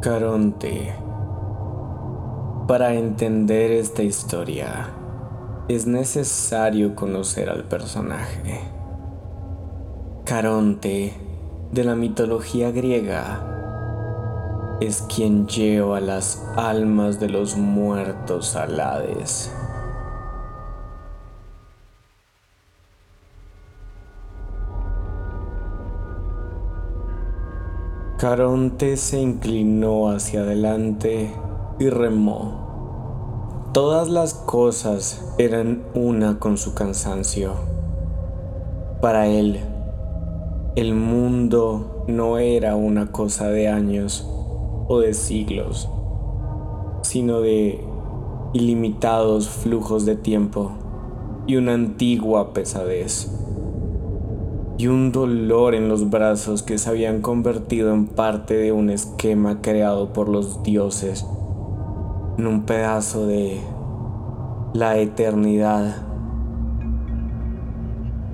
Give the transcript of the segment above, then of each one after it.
Caronte. Para entender esta historia es necesario conocer al personaje. Caronte, de la mitología griega, es quien lleva las almas de los muertos al Hades. Caronte se inclinó hacia adelante y remó. Todas las cosas eran una con su cansancio. Para él, el mundo no era una cosa de años o de siglos, sino de ilimitados flujos de tiempo y una antigua pesadez y un dolor en los brazos que se habían convertido en parte de un esquema creado por los dioses, en un pedazo de la eternidad.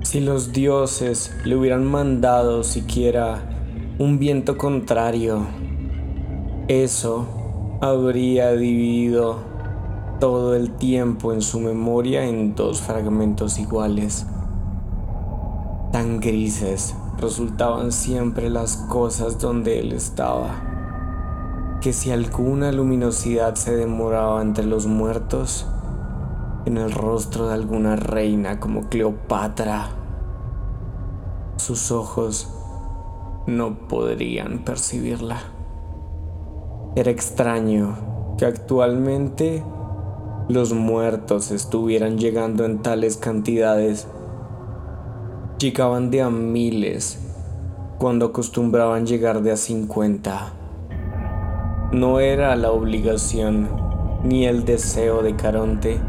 Si los dioses le hubieran mandado siquiera un viento contrario, eso habría dividido todo el tiempo en su memoria en dos fragmentos iguales tan grises resultaban siempre las cosas donde él estaba, que si alguna luminosidad se demoraba entre los muertos, en el rostro de alguna reina como Cleopatra, sus ojos no podrían percibirla. Era extraño que actualmente los muertos estuvieran llegando en tales cantidades llegaban de a miles cuando acostumbraban llegar de a 50. No era la obligación ni el deseo de Caronte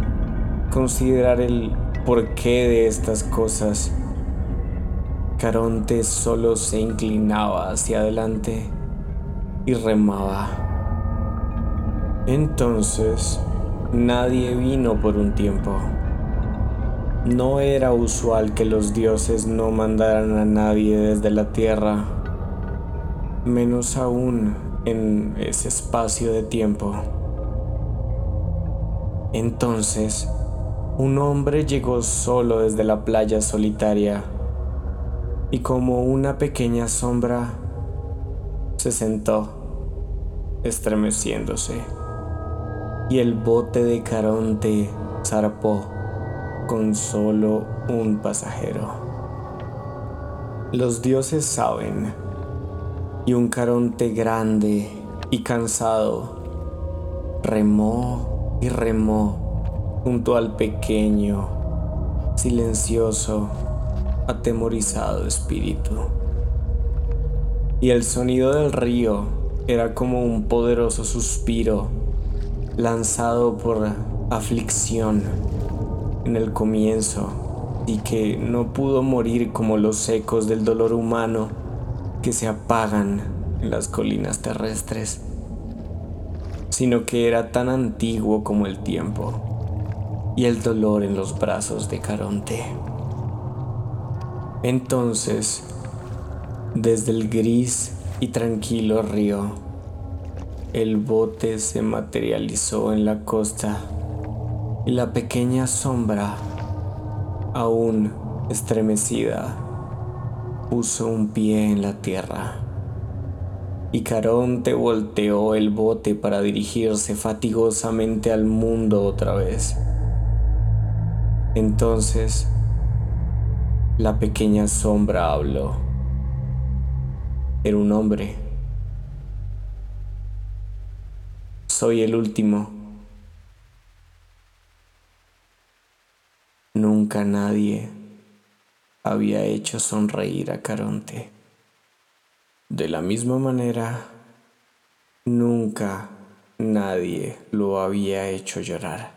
considerar el porqué de estas cosas. Caronte solo se inclinaba hacia adelante y remaba. Entonces, nadie vino por un tiempo. No era usual que los dioses no mandaran a nadie desde la tierra, menos aún en ese espacio de tiempo. Entonces, un hombre llegó solo desde la playa solitaria y como una pequeña sombra se sentó, estremeciéndose, y el bote de Caronte zarpó con solo un pasajero. Los dioses saben, y un caronte grande y cansado remó y remó junto al pequeño, silencioso, atemorizado espíritu. Y el sonido del río era como un poderoso suspiro lanzado por aflicción en el comienzo y que no pudo morir como los ecos del dolor humano que se apagan en las colinas terrestres, sino que era tan antiguo como el tiempo y el dolor en los brazos de Caronte. Entonces, desde el gris y tranquilo río, el bote se materializó en la costa y la pequeña sombra, aún estremecida, puso un pie en la tierra. Y Caronte volteó el bote para dirigirse fatigosamente al mundo otra vez. Entonces, la pequeña sombra habló. Era un hombre. Soy el último. Nunca nadie había hecho sonreír a Caronte. De la misma manera, nunca nadie lo había hecho llorar.